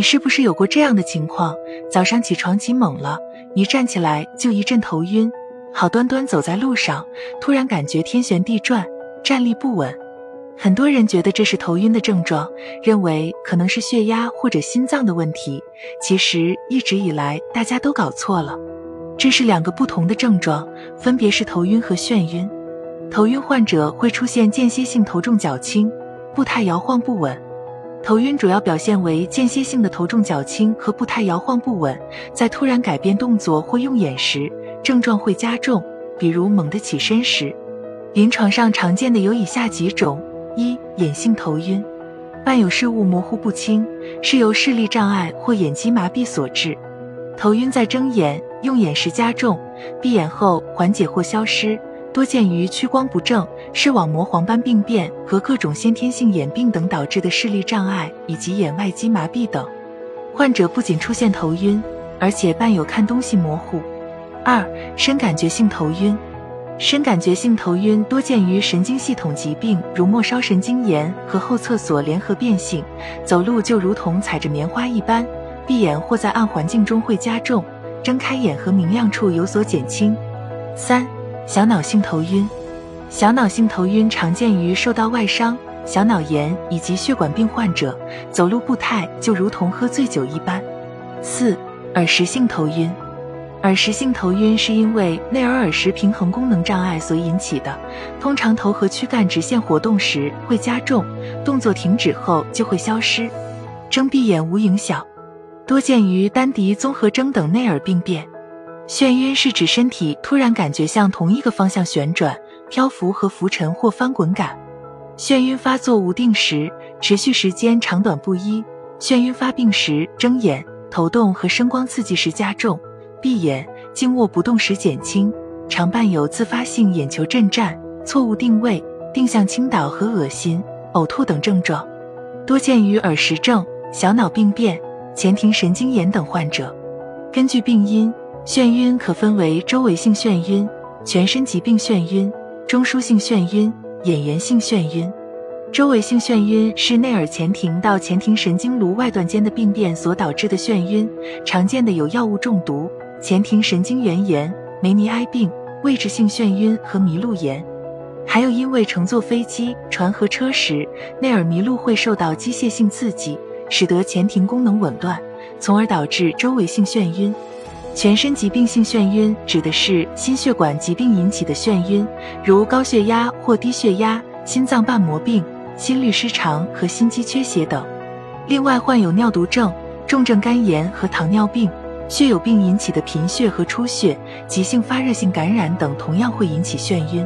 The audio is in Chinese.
你是不是有过这样的情况？早上起床起猛了，一站起来就一阵头晕，好端端走在路上，突然感觉天旋地转，站立不稳。很多人觉得这是头晕的症状，认为可能是血压或者心脏的问题。其实一直以来大家都搞错了，这是两个不同的症状，分别是头晕和眩晕。头晕患者会出现间歇性头重脚轻、步态摇晃不稳。头晕主要表现为间歇性的头重脚轻和步态摇晃不稳，在突然改变动作或用眼时，症状会加重，比如猛地起身时。临床上常见的有以下几种。一眼性头晕，伴有视物模糊不清，是由视力障碍或眼肌麻痹所致。头晕在睁眼、用眼时加重，闭眼后缓解或消失，多见于屈光不正、视网膜黄斑病变和各种先天性眼病等导致的视力障碍以及眼外肌麻痹等。患者不仅出现头晕，而且伴有看东西模糊。二深感觉性头晕。深感觉性头晕多见于神经系统疾病，如末梢神经炎和后侧索联合变性。走路就如同踩着棉花一般，闭眼或在暗环境中会加重，睁开眼和明亮处有所减轻。三、小脑性头晕。小脑性头晕常见于受到外伤、小脑炎以及血管病患者，走路步态就如同喝醉酒一般。四、耳石性头晕。耳石性头晕是因为内耳耳石平衡功能障碍所引起的，通常头和躯干直线活动时会加重，动作停止后就会消失，睁闭眼无影响，多见于丹迪综合征等内耳病变。眩晕是指身体突然感觉向同一个方向旋转、漂浮和浮沉或翻滚感。眩晕发作无定时，持续时间长短不一。眩晕发病时，睁眼、头动和声光刺激时加重。闭眼静卧不动时减轻，常伴有自发性眼球震颤、错误定位、定向倾倒和恶心、呕吐等症状，多见于耳石症、小脑病变、前庭神经炎等患者。根据病因，眩晕可分为周围性眩晕、全身疾病眩晕、中枢性眩晕、眼源性眩晕。周围性眩晕是内耳前庭到前庭神经颅外段间的病变所导致的眩晕，常见的有药物中毒。前庭神经元炎、梅尼埃病、位置性眩晕和迷路炎，还有因为乘坐飞机、船和车时内耳迷路会受到机械性刺激，使得前庭功能紊乱，从而导致周围性眩晕。全身疾病性眩晕指的是心血管疾病引起的眩晕，如高血压或低血压、心脏瓣膜病、心律失常和心肌缺血等。另外，患有尿毒症、重症肝炎和糖尿病。血友病引起的贫血和出血、急性发热性感染等，同样会引起眩晕。